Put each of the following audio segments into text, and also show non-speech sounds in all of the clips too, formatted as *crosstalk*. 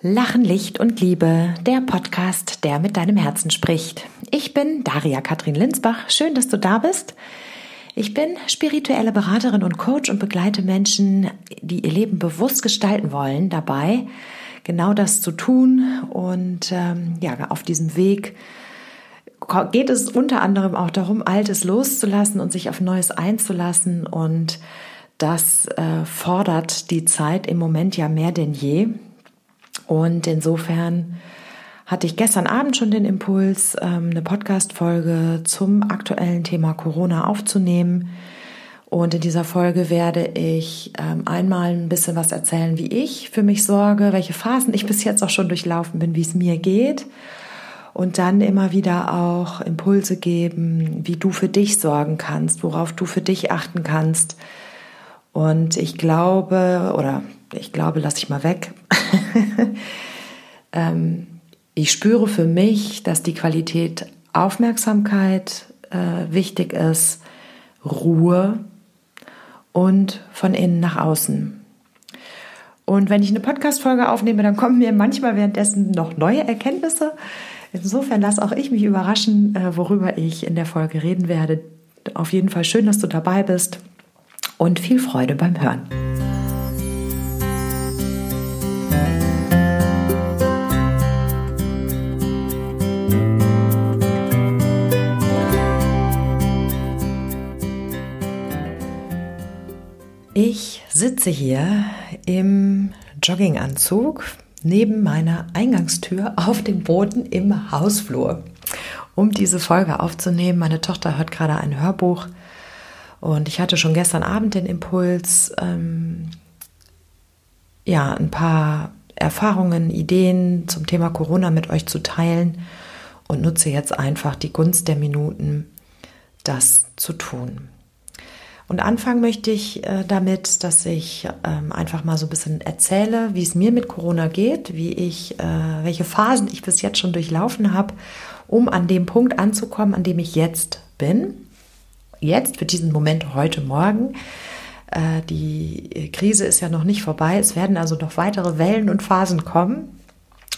Lachen, Licht und Liebe, der Podcast, der mit deinem Herzen spricht. Ich bin Daria Katrin Linsbach. Schön, dass du da bist. Ich bin spirituelle Beraterin und Coach und begleite Menschen, die ihr Leben bewusst gestalten wollen, dabei genau das zu tun. Und ähm, ja, auf diesem Weg geht es unter anderem auch darum, Altes loszulassen und sich auf Neues einzulassen. Und das äh, fordert die Zeit im Moment ja mehr denn je. Und insofern hatte ich gestern Abend schon den Impuls, ähm, eine Podcast-Folge zum aktuellen Thema Corona aufzunehmen. Und in dieser Folge werde ich ähm, einmal ein bisschen was erzählen, wie ich für mich sorge, welche Phasen ich bis jetzt auch schon durchlaufen bin, wie es mir geht. Und dann immer wieder auch Impulse geben, wie du für dich sorgen kannst, worauf du für dich achten kannst. Und ich glaube, oder ich glaube, lasse ich mal weg. *laughs* ähm, ich spüre für mich, dass die Qualität Aufmerksamkeit äh, wichtig ist, Ruhe und von innen nach außen. Und wenn ich eine Podcast-Folge aufnehme, dann kommen mir manchmal währenddessen noch neue Erkenntnisse. Insofern lasse auch ich mich überraschen, äh, worüber ich in der Folge reden werde. Auf jeden Fall schön, dass du dabei bist und viel Freude beim Hören. Ich sitze hier im Jogginganzug neben meiner Eingangstür auf dem Boden im Hausflur, um diese Folge aufzunehmen. Meine Tochter hört gerade ein Hörbuch und ich hatte schon gestern Abend den Impuls, ähm, ja, ein paar Erfahrungen, Ideen zum Thema Corona mit euch zu teilen und nutze jetzt einfach die Gunst der Minuten, das zu tun. Und anfangen möchte ich äh, damit, dass ich ähm, einfach mal so ein bisschen erzähle, wie es mir mit Corona geht, wie ich, äh, welche Phasen ich bis jetzt schon durchlaufen habe, um an dem Punkt anzukommen, an dem ich jetzt bin. Jetzt, für diesen Moment heute Morgen. Äh, die Krise ist ja noch nicht vorbei. Es werden also noch weitere Wellen und Phasen kommen.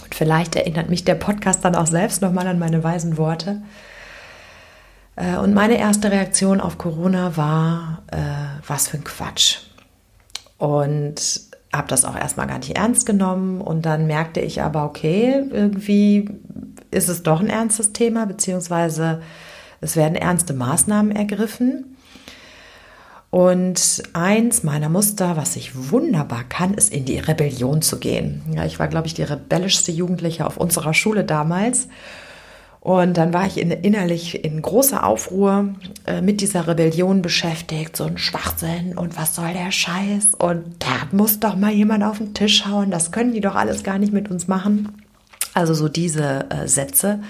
Und vielleicht erinnert mich der Podcast dann auch selbst nochmal an meine weisen Worte. Äh, und meine erste Reaktion auf Corona war, äh, was für ein Quatsch. Und habe das auch erstmal gar nicht ernst genommen. Und dann merkte ich aber, okay, irgendwie ist es doch ein ernstes Thema, beziehungsweise es werden ernste Maßnahmen ergriffen. Und eins meiner Muster, was ich wunderbar kann, ist in die Rebellion zu gehen. Ja, ich war, glaube ich, die rebellischste Jugendliche auf unserer Schule damals. Und dann war ich in, innerlich in großer Aufruhr äh, mit dieser Rebellion beschäftigt, so ein Schwachsinn und was soll der Scheiß und da muss doch mal jemand auf den Tisch hauen, das können die doch alles gar nicht mit uns machen. Also so diese äh, Sätze.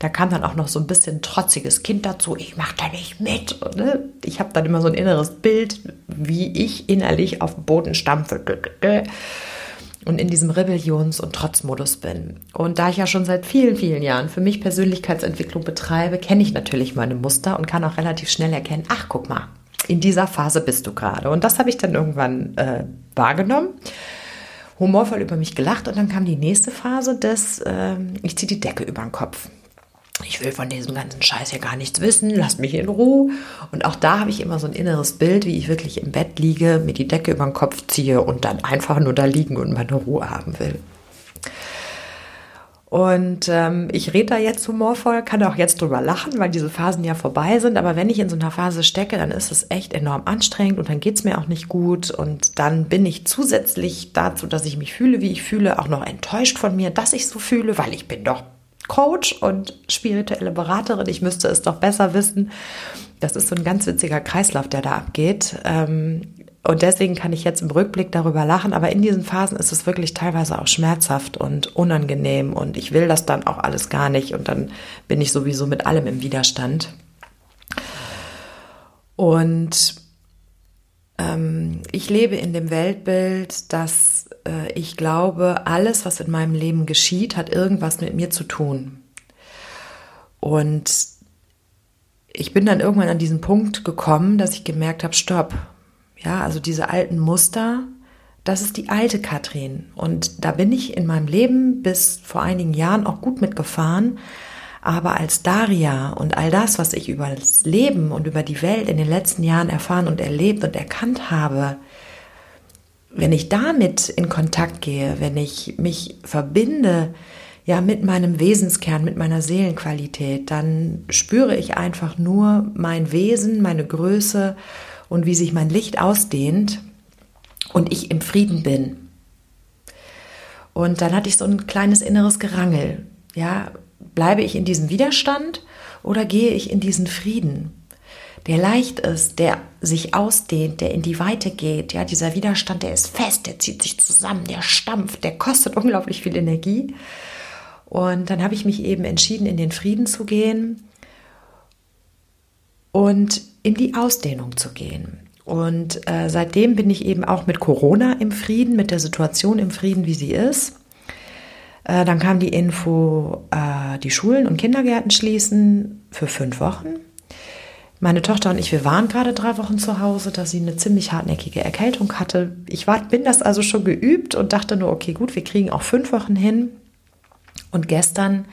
Da kam dann auch noch so ein bisschen trotziges Kind dazu, ich mach da nicht mit. Ne? Ich habe dann immer so ein inneres Bild, wie ich innerlich auf dem Boden stampfe und in diesem Rebellions- und Trotzmodus bin. Und da ich ja schon seit vielen, vielen Jahren für mich Persönlichkeitsentwicklung betreibe, kenne ich natürlich meine Muster und kann auch relativ schnell erkennen, ach guck mal, in dieser Phase bist du gerade. Und das habe ich dann irgendwann äh, wahrgenommen, humorvoll über mich gelacht und dann kam die nächste Phase des, äh, ich ziehe die Decke über den Kopf ich will von diesem ganzen Scheiß hier gar nichts wissen, lasst mich in Ruhe. Und auch da habe ich immer so ein inneres Bild, wie ich wirklich im Bett liege, mir die Decke über den Kopf ziehe und dann einfach nur da liegen und meine Ruhe haben will. Und ähm, ich rede da jetzt humorvoll, kann auch jetzt drüber lachen, weil diese Phasen ja vorbei sind. Aber wenn ich in so einer Phase stecke, dann ist es echt enorm anstrengend und dann geht es mir auch nicht gut. Und dann bin ich zusätzlich dazu, dass ich mich fühle, wie ich fühle, auch noch enttäuscht von mir, dass ich so fühle, weil ich bin doch Coach und spirituelle Beraterin. Ich müsste es doch besser wissen. Das ist so ein ganz witziger Kreislauf, der da abgeht. Ähm, und deswegen kann ich jetzt im Rückblick darüber lachen, aber in diesen Phasen ist es wirklich teilweise auch schmerzhaft und unangenehm und ich will das dann auch alles gar nicht und dann bin ich sowieso mit allem im Widerstand. Und ähm, ich lebe in dem Weltbild, dass äh, ich glaube, alles, was in meinem Leben geschieht, hat irgendwas mit mir zu tun. Und ich bin dann irgendwann an diesen Punkt gekommen, dass ich gemerkt habe, stopp. Ja, also diese alten Muster, das ist die alte Katrin. Und da bin ich in meinem Leben bis vor einigen Jahren auch gut mitgefahren. Aber als Daria und all das, was ich über das Leben und über die Welt in den letzten Jahren erfahren und erlebt und erkannt habe, wenn ich damit in Kontakt gehe, wenn ich mich verbinde, ja, mit meinem Wesenskern, mit meiner Seelenqualität, dann spüre ich einfach nur mein Wesen, meine Größe und wie sich mein Licht ausdehnt und ich im Frieden bin. Und dann hatte ich so ein kleines inneres Gerangel. Ja, bleibe ich in diesem Widerstand oder gehe ich in diesen Frieden? Der leicht ist, der sich ausdehnt, der in die Weite geht. Ja, dieser Widerstand, der ist fest, der zieht sich zusammen, der stampft, der kostet *laughs* unglaublich viel Energie. Und dann habe ich mich eben entschieden, in den Frieden zu gehen und in die Ausdehnung zu gehen. Und äh, seitdem bin ich eben auch mit Corona im Frieden, mit der Situation im Frieden, wie sie ist. Äh, dann kam die Info, äh, die Schulen und Kindergärten schließen für fünf Wochen. Meine Tochter und ich, wir waren gerade drei Wochen zu Hause, da sie eine ziemlich hartnäckige Erkältung hatte. Ich war, bin das also schon geübt und dachte nur, okay, gut, wir kriegen auch fünf Wochen hin. Und gestern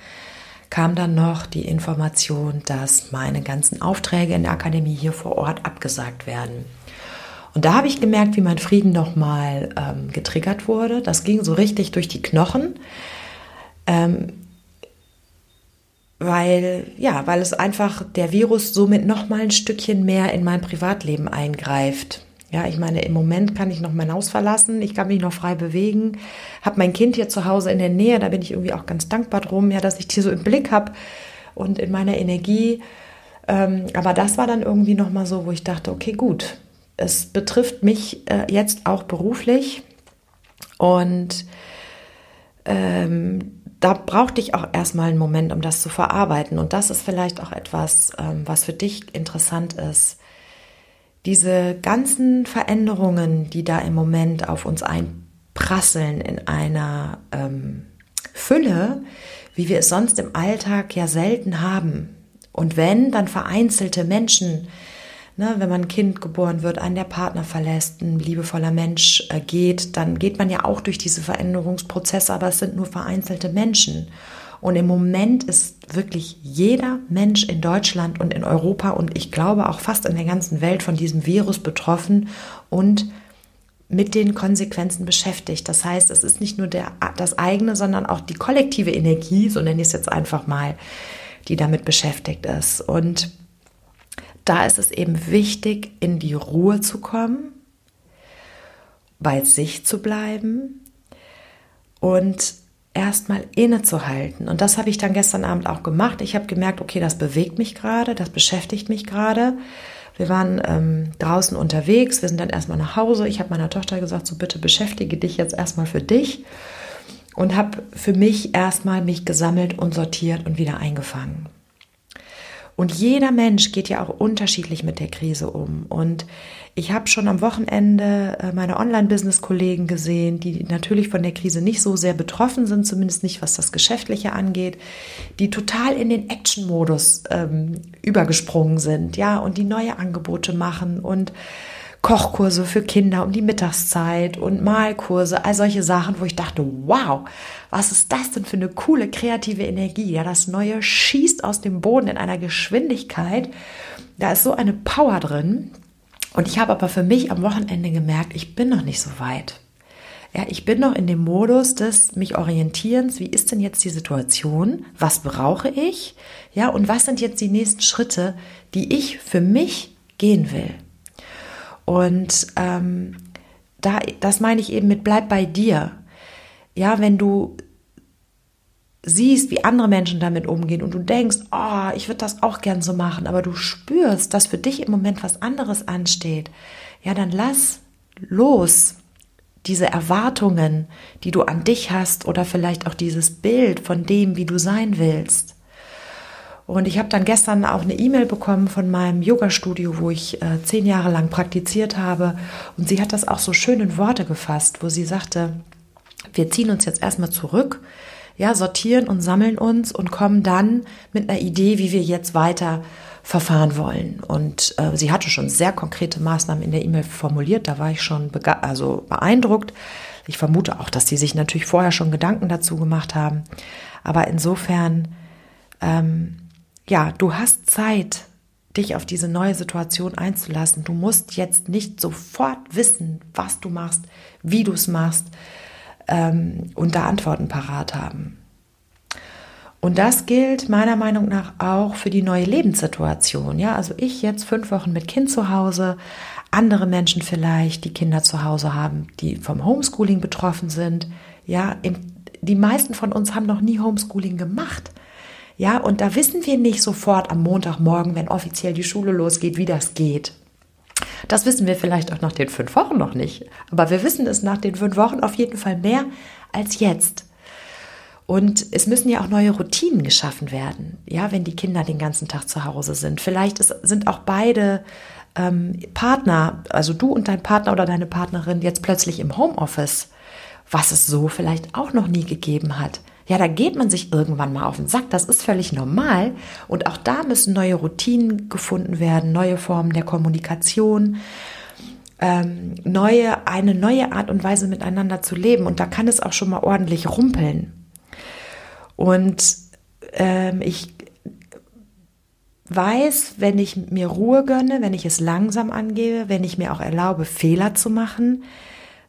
kam dann noch die Information, dass meine ganzen Aufträge in der Akademie hier vor Ort abgesagt werden. Und da habe ich gemerkt, wie mein Frieden nochmal ähm, getriggert wurde. Das ging so richtig durch die Knochen. Ähm, weil, ja, weil es einfach der Virus somit nochmal ein Stückchen mehr in mein Privatleben eingreift. Ja, ich meine, im Moment kann ich noch mein Haus verlassen, ich kann mich noch frei bewegen, habe mein Kind hier zu Hause in der Nähe, da bin ich irgendwie auch ganz dankbar drum, ja, dass ich die so im Blick habe und in meiner Energie. Ähm, aber das war dann irgendwie nochmal so, wo ich dachte, okay, gut, es betrifft mich äh, jetzt auch beruflich und ähm, da brauchte ich auch erstmal einen Moment, um das zu verarbeiten. Und das ist vielleicht auch etwas, ähm, was für dich interessant ist. Diese ganzen Veränderungen, die da im Moment auf uns einprasseln in einer ähm, Fülle, wie wir es sonst im Alltag ja selten haben. Und wenn, dann vereinzelte Menschen, Ne, wenn man ein Kind geboren wird, einen der Partner verlässt, ein liebevoller Mensch äh, geht, dann geht man ja auch durch diese Veränderungsprozesse, aber es sind nur vereinzelte Menschen. Und im Moment ist wirklich jeder Mensch in Deutschland und in Europa und ich glaube auch fast in der ganzen Welt von diesem Virus betroffen und mit den Konsequenzen beschäftigt. Das heißt, es ist nicht nur der, das eigene, sondern auch die kollektive Energie, so nenne ich es jetzt einfach mal, die damit beschäftigt ist. Und da ist es eben wichtig, in die Ruhe zu kommen, bei sich zu bleiben und erstmal innezuhalten. Und das habe ich dann gestern Abend auch gemacht. Ich habe gemerkt, okay, das bewegt mich gerade, das beschäftigt mich gerade. Wir waren ähm, draußen unterwegs, wir sind dann erstmal nach Hause. Ich habe meiner Tochter gesagt, so bitte beschäftige dich jetzt erstmal für dich und habe für mich erstmal mich gesammelt und sortiert und wieder eingefangen. Und jeder Mensch geht ja auch unterschiedlich mit der Krise um. Und ich habe schon am Wochenende äh, meine Online-Business-Kollegen gesehen, die natürlich von der Krise nicht so sehr betroffen sind, zumindest nicht was das Geschäftliche angeht, die total in den Action-Modus ähm, übergesprungen sind, ja, und die neue Angebote machen und Kochkurse für Kinder um die Mittagszeit und Malkurse, all solche Sachen, wo ich dachte, wow, was ist das denn für eine coole kreative Energie? Ja, das Neue schießt aus dem Boden in einer Geschwindigkeit. Da ist so eine Power drin. Und ich habe aber für mich am Wochenende gemerkt, ich bin noch nicht so weit. Ja, ich bin noch in dem Modus des mich orientierens. Wie ist denn jetzt die Situation? Was brauche ich? Ja, und was sind jetzt die nächsten Schritte, die ich für mich gehen will? Und ähm, da, das meine ich eben mit bleib bei dir. Ja, wenn du siehst, wie andere Menschen damit umgehen und du denkst, oh, ich würde das auch gern so machen, aber du spürst, dass für dich im Moment was anderes ansteht, ja, dann lass los diese Erwartungen, die du an dich hast oder vielleicht auch dieses Bild von dem, wie du sein willst. Und ich habe dann gestern auch eine E-Mail bekommen von meinem Yoga-Studio, wo ich äh, zehn Jahre lang praktiziert habe. Und sie hat das auch so schön in Worte gefasst, wo sie sagte, wir ziehen uns jetzt erstmal zurück, ja, sortieren und sammeln uns und kommen dann mit einer Idee, wie wir jetzt weiter verfahren wollen. Und äh, sie hatte schon sehr konkrete Maßnahmen in der E-Mail formuliert. Da war ich schon also beeindruckt. Ich vermute auch, dass die sich natürlich vorher schon Gedanken dazu gemacht haben. Aber insofern, ähm, ja, du hast Zeit, dich auf diese neue Situation einzulassen. Du musst jetzt nicht sofort wissen, was du machst, wie du es machst ähm, und da Antworten parat haben. Und das gilt meiner Meinung nach auch für die neue Lebenssituation. Ja, also ich jetzt fünf Wochen mit Kind zu Hause, andere Menschen vielleicht, die Kinder zu Hause haben, die vom Homeschooling betroffen sind. Ja, die meisten von uns haben noch nie Homeschooling gemacht. Ja, und da wissen wir nicht sofort am Montagmorgen, wenn offiziell die Schule losgeht, wie das geht. Das wissen wir vielleicht auch nach den fünf Wochen noch nicht. Aber wir wissen es nach den fünf Wochen auf jeden Fall mehr als jetzt. Und es müssen ja auch neue Routinen geschaffen werden, ja, wenn die Kinder den ganzen Tag zu Hause sind. Vielleicht ist, sind auch beide ähm, Partner, also du und dein Partner oder deine Partnerin jetzt plötzlich im Homeoffice, was es so vielleicht auch noch nie gegeben hat. Ja, da geht man sich irgendwann mal auf den Sack. Das ist völlig normal. Und auch da müssen neue Routinen gefunden werden, neue Formen der Kommunikation, ähm, neue, eine neue Art und Weise miteinander zu leben. Und da kann es auch schon mal ordentlich rumpeln. Und ähm, ich weiß, wenn ich mir Ruhe gönne, wenn ich es langsam angehe, wenn ich mir auch erlaube, Fehler zu machen,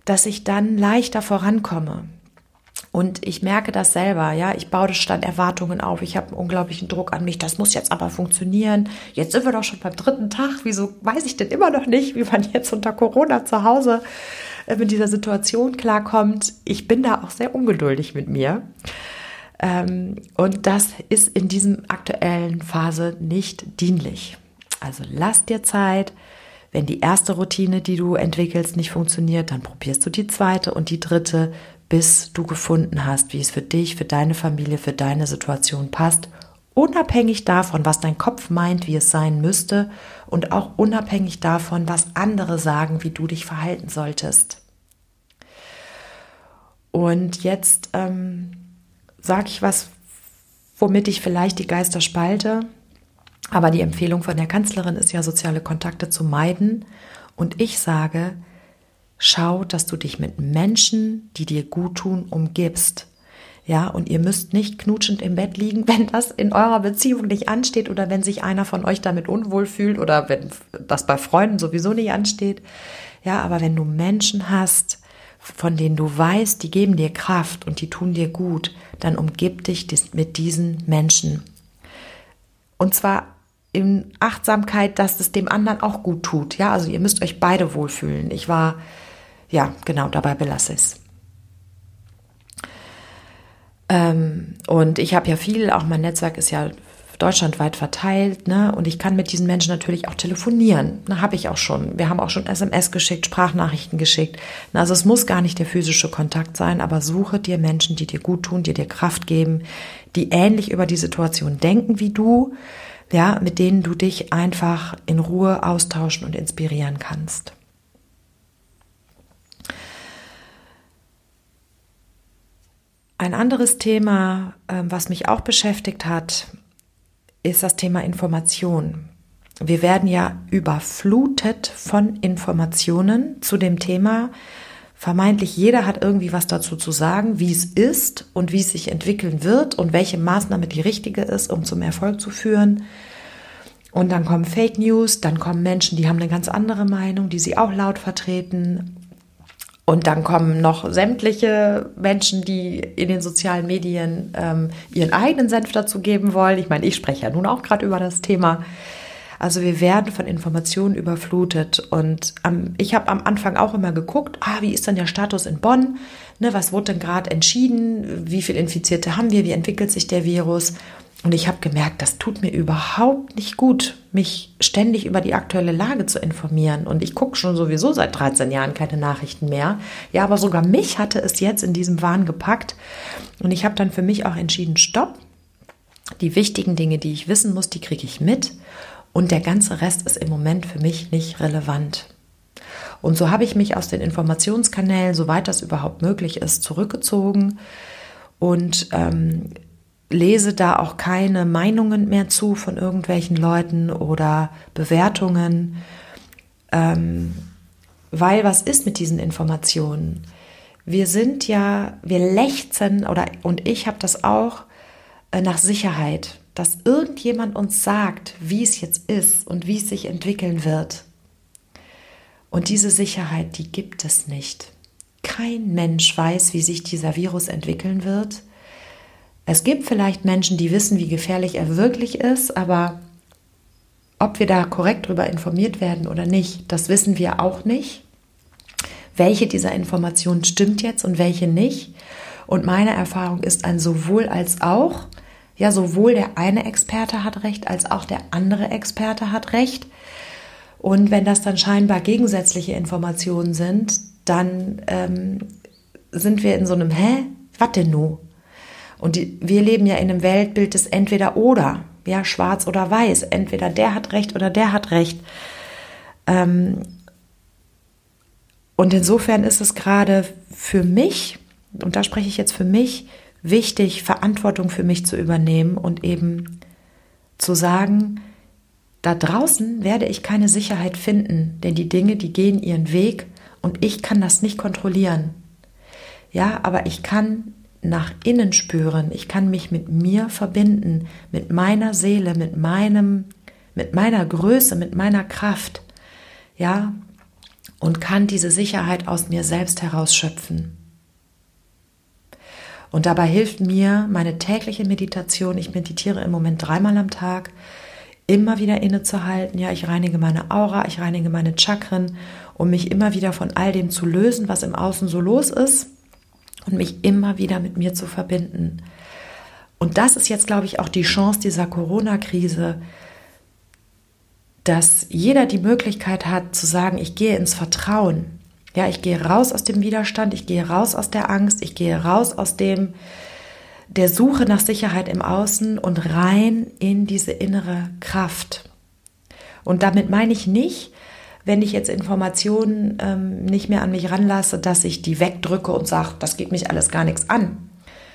dass ich dann leichter vorankomme. Und ich merke das selber, ja, ich baue dann Erwartungen auf, ich habe einen unglaublichen Druck an mich, das muss jetzt aber funktionieren. Jetzt sind wir doch schon beim dritten Tag, wieso weiß ich denn immer noch nicht, wie man jetzt unter Corona zu Hause äh, mit dieser Situation klarkommt. Ich bin da auch sehr ungeduldig mit mir. Ähm, und das ist in diesem aktuellen Phase nicht dienlich. Also lass dir Zeit. Wenn die erste Routine, die du entwickelst, nicht funktioniert, dann probierst du die zweite und die dritte, bis du gefunden hast, wie es für dich, für deine Familie, für deine Situation passt, unabhängig davon, was dein Kopf meint, wie es sein müsste und auch unabhängig davon, was andere sagen, wie du dich verhalten solltest. Und jetzt ähm, sage ich was, womit ich vielleicht die Geister spalte. Aber die Empfehlung von der Kanzlerin ist ja, soziale Kontakte zu meiden. Und ich sage, schau, dass du dich mit Menschen, die dir gut tun, umgibst. Ja, und ihr müsst nicht knutschend im Bett liegen, *laughs* wenn das in eurer Beziehung nicht ansteht oder wenn sich einer von euch damit unwohl fühlt oder wenn das bei Freunden sowieso nicht ansteht. Ja, aber wenn du Menschen hast, von denen du weißt, die geben dir Kraft und die tun dir gut, dann umgib dich mit diesen Menschen. Und zwar in Achtsamkeit, dass es dem anderen auch gut tut. Ja, also ihr müsst euch beide wohlfühlen. Ich war, ja, genau, dabei belasse ich es. Ähm, und ich habe ja viel, auch mein Netzwerk ist ja deutschlandweit verteilt, ne? Und ich kann mit diesen Menschen natürlich auch telefonieren. Na, habe ich auch schon. Wir haben auch schon SMS geschickt, Sprachnachrichten geschickt. Na, also es muss gar nicht der physische Kontakt sein, aber suche dir Menschen, die dir gut tun, die dir Kraft geben, die ähnlich über die Situation denken wie du, ja, mit denen du dich einfach in Ruhe austauschen und inspirieren kannst. Ein anderes Thema, ähm, was mich auch beschäftigt hat, ist das Thema Information. Wir werden ja überflutet von Informationen zu dem Thema. Vermeintlich jeder hat irgendwie was dazu zu sagen, wie es ist und wie es sich entwickeln wird und welche Maßnahme die richtige ist, um zum Erfolg zu führen. Und dann kommen Fake News, dann kommen Menschen, die haben eine ganz andere Meinung, die sie auch laut vertreten. Und dann kommen noch sämtliche Menschen, die in den sozialen Medien ähm, ihren eigenen Senf dazu geben wollen. Ich meine, ich spreche ja nun auch gerade über das Thema. Also wir werden von Informationen überflutet. Und ähm, ich habe am Anfang auch immer geguckt, ah, wie ist denn der Status in Bonn? Ne, was wurde denn gerade entschieden? Wie viele Infizierte haben wir? Wie entwickelt sich der Virus? Und ich habe gemerkt, das tut mir überhaupt nicht gut, mich ständig über die aktuelle Lage zu informieren. Und ich gucke schon sowieso seit 13 Jahren keine Nachrichten mehr. Ja, aber sogar mich hatte es jetzt in diesem Wahn gepackt. Und ich habe dann für mich auch entschieden, stopp. Die wichtigen Dinge, die ich wissen muss, die kriege ich mit. Und der ganze Rest ist im Moment für mich nicht relevant. Und so habe ich mich aus den Informationskanälen, soweit das überhaupt möglich ist, zurückgezogen und ähm, lese da auch keine Meinungen mehr zu von irgendwelchen Leuten oder Bewertungen, ähm, weil was ist mit diesen Informationen? Wir sind ja, wir lechzen oder und ich habe das auch äh, nach Sicherheit, dass irgendjemand uns sagt, wie es jetzt ist und wie es sich entwickeln wird. Und diese Sicherheit, die gibt es nicht. Kein Mensch weiß, wie sich dieser Virus entwickeln wird. Es gibt vielleicht Menschen, die wissen, wie gefährlich er wirklich ist, aber ob wir da korrekt darüber informiert werden oder nicht, das wissen wir auch nicht. Welche dieser Informationen stimmt jetzt und welche nicht? Und meine Erfahrung ist ein sowohl als auch. Ja, sowohl der eine Experte hat recht, als auch der andere Experte hat recht. Und wenn das dann scheinbar gegensätzliche Informationen sind, dann ähm, sind wir in so einem Hä? Was denn nu? Und die, wir leben ja in einem Weltbild des Entweder oder, ja, schwarz oder weiß. Entweder der hat recht oder der hat recht. Ähm, und insofern ist es gerade für mich, und da spreche ich jetzt für mich, wichtig, Verantwortung für mich zu übernehmen und eben zu sagen, da draußen werde ich keine Sicherheit finden, denn die Dinge, die gehen ihren Weg und ich kann das nicht kontrollieren. Ja, aber ich kann nach innen spüren, ich kann mich mit mir verbinden, mit meiner Seele, mit meinem mit meiner Größe, mit meiner Kraft. Ja, und kann diese Sicherheit aus mir selbst herausschöpfen. Und dabei hilft mir meine tägliche Meditation. Ich meditiere im Moment dreimal am Tag immer wieder innezuhalten. Ja, ich reinige meine Aura, ich reinige meine Chakren, um mich immer wieder von all dem zu lösen, was im Außen so los ist und mich immer wieder mit mir zu verbinden. Und das ist jetzt, glaube ich, auch die Chance dieser Corona-Krise, dass jeder die Möglichkeit hat zu sagen, ich gehe ins Vertrauen. Ja, ich gehe raus aus dem Widerstand, ich gehe raus aus der Angst, ich gehe raus aus dem, der Suche nach Sicherheit im Außen und rein in diese innere Kraft. Und damit meine ich nicht, wenn ich jetzt Informationen ähm, nicht mehr an mich ranlasse, dass ich die wegdrücke und sage, das geht mich alles gar nichts an.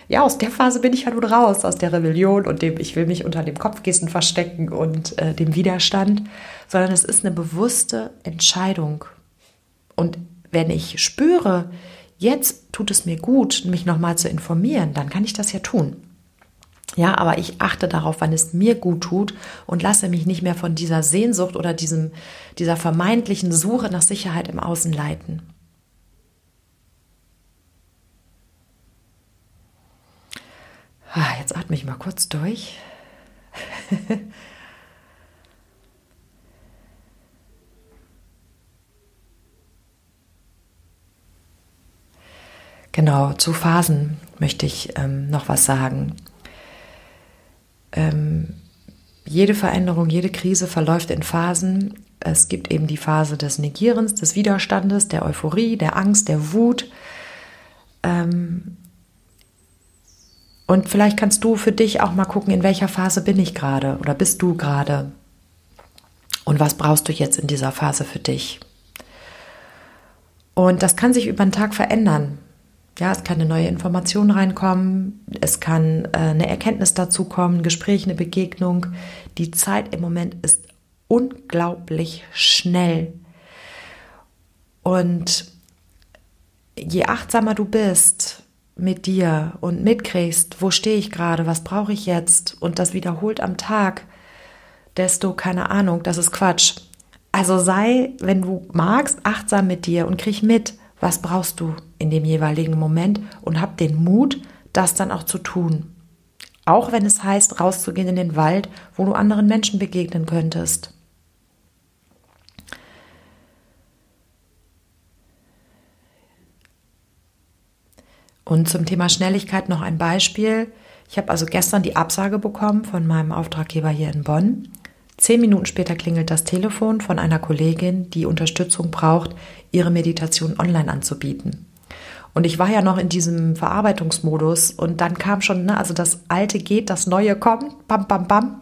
Ja, aus der Phase bin ich ja nun raus, aus der Rebellion und dem, ich will mich unter dem Kopfkissen verstecken und äh, dem Widerstand, sondern es ist eine bewusste Entscheidung. Und wenn ich spüre, jetzt tut es mir gut, mich nochmal zu informieren, dann kann ich das ja tun. Ja, aber ich achte darauf, wann es mir gut tut und lasse mich nicht mehr von dieser Sehnsucht oder diesem, dieser vermeintlichen Suche nach Sicherheit im Außen leiten. Ah, jetzt atme ich mal kurz durch. *laughs* Genau, zu Phasen möchte ich ähm, noch was sagen. Ähm, jede Veränderung, jede Krise verläuft in Phasen. Es gibt eben die Phase des Negierens, des Widerstandes, der Euphorie, der Angst, der Wut. Ähm, und vielleicht kannst du für dich auch mal gucken, in welcher Phase bin ich gerade oder bist du gerade? Und was brauchst du jetzt in dieser Phase für dich? Und das kann sich über den Tag verändern. Ja, es kann eine neue Information reinkommen, es kann äh, eine Erkenntnis dazu kommen, ein Gespräch, eine Begegnung. Die Zeit im Moment ist unglaublich schnell. Und je achtsamer du bist mit dir und mitkriegst, wo stehe ich gerade, was brauche ich jetzt und das wiederholt am Tag, desto, keine Ahnung, das ist Quatsch. Also sei, wenn du magst, achtsam mit dir und krieg mit, was brauchst du in dem jeweiligen Moment und hab den Mut, das dann auch zu tun. Auch wenn es heißt, rauszugehen in den Wald, wo du anderen Menschen begegnen könntest. Und zum Thema Schnelligkeit noch ein Beispiel. Ich habe also gestern die Absage bekommen von meinem Auftraggeber hier in Bonn. Zehn Minuten später klingelt das Telefon von einer Kollegin, die Unterstützung braucht, ihre Meditation online anzubieten. Und ich war ja noch in diesem Verarbeitungsmodus und dann kam schon, ne, also das Alte geht, das Neue kommt, bam, bam, bam.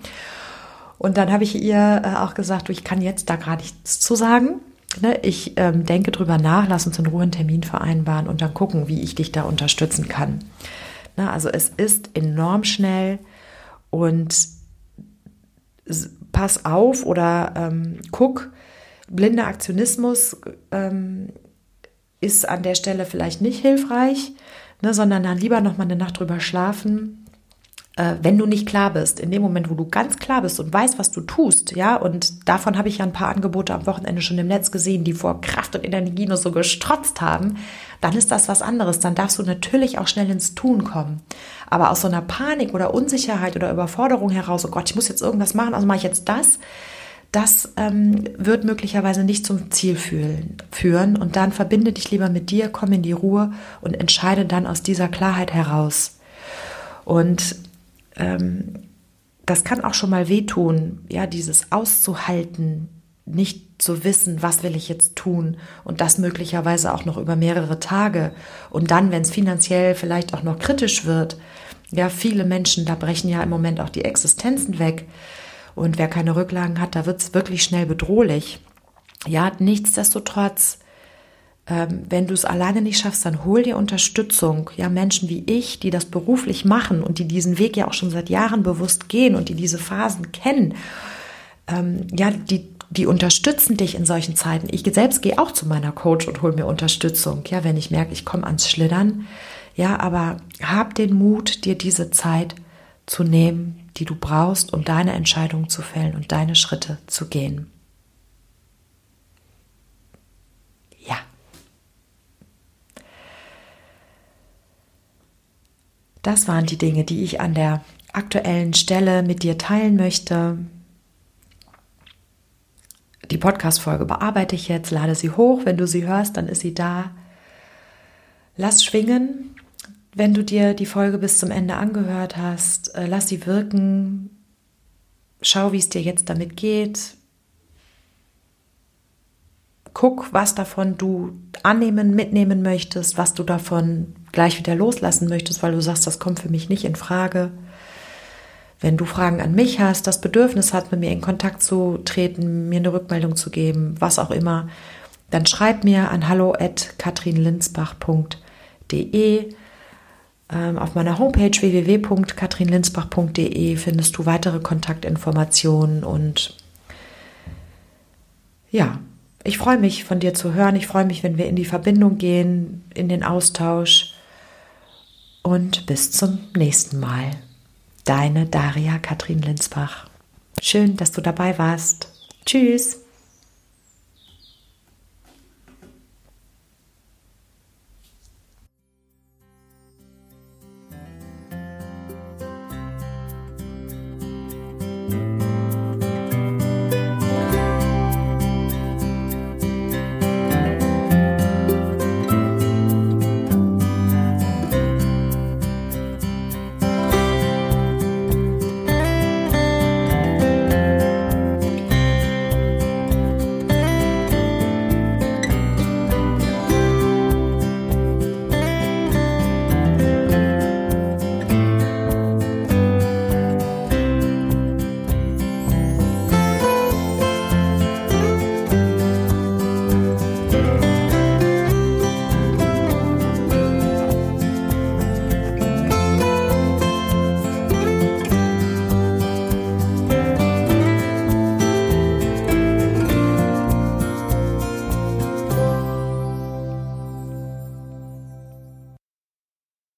Und dann habe ich ihr äh, auch gesagt, du, ich kann jetzt da gar nichts zu sagen. Ne, ich ähm, denke drüber nach, lass uns in Ruhe einen Termin vereinbaren und dann gucken, wie ich dich da unterstützen kann. Ne, also es ist enorm schnell und pass auf oder ähm, guck, blinder Aktionismus ähm, ist an der Stelle vielleicht nicht hilfreich, ne, sondern dann lieber noch mal eine Nacht drüber schlafen äh, wenn du nicht klar bist, in dem Moment, wo du ganz klar bist und weißt, was du tust, ja, und davon habe ich ja ein paar Angebote am Wochenende schon im Netz gesehen, die vor Kraft und Energie nur so gestrotzt haben, dann ist das was anderes. Dann darfst du natürlich auch schnell ins Tun kommen. Aber aus so einer Panik oder Unsicherheit oder Überforderung heraus, oh Gott, ich muss jetzt irgendwas machen, also mache ich jetzt das, das ähm, wird möglicherweise nicht zum Ziel fühlen, führen. Und dann verbinde dich lieber mit dir, komm in die Ruhe und entscheide dann aus dieser Klarheit heraus. Und ähm, das kann auch schon mal wehtun, ja, dieses auszuhalten, nicht zu wissen, was will ich jetzt tun und das möglicherweise auch noch über mehrere Tage und dann, wenn es finanziell vielleicht auch noch kritisch wird, ja, viele Menschen, da brechen ja im Moment auch die Existenzen weg und wer keine Rücklagen hat, da wird es wirklich schnell bedrohlich. Ja, nichtsdestotrotz ähm, wenn du es alleine nicht schaffst, dann hol dir Unterstützung. Ja, Menschen wie ich, die das beruflich machen und die diesen Weg ja auch schon seit Jahren bewusst gehen und die diese Phasen kennen, ähm, ja, die, die unterstützen dich in solchen Zeiten. Ich selbst gehe auch zu meiner Coach und hol mir Unterstützung. Ja, wenn ich merke, ich komme ans Schlittern. Ja, aber hab den Mut, dir diese Zeit zu nehmen, die du brauchst, um deine Entscheidung zu fällen und deine Schritte zu gehen. Das waren die Dinge, die ich an der aktuellen Stelle mit dir teilen möchte. Die Podcast-Folge bearbeite ich jetzt, lade sie hoch. Wenn du sie hörst, dann ist sie da. Lass schwingen. Wenn du dir die Folge bis zum Ende angehört hast, äh, lass sie wirken. Schau, wie es dir jetzt damit geht. Guck, was davon du annehmen, mitnehmen möchtest, was du davon gleich wieder loslassen möchtest, weil du sagst, das kommt für mich nicht in Frage. Wenn du Fragen an mich hast, das Bedürfnis hast, mit mir in Kontakt zu treten, mir eine Rückmeldung zu geben, was auch immer, dann schreib mir an hallo@katrinlinsbach.de. Ähm, auf meiner Homepage www.katrinlinsbach.de findest du weitere Kontaktinformationen und ja, ich freue mich von dir zu hören. Ich freue mich, wenn wir in die Verbindung gehen, in den Austausch und bis zum nächsten Mal. Deine Daria Katrin Linsbach. Schön, dass du dabei warst. Tschüss.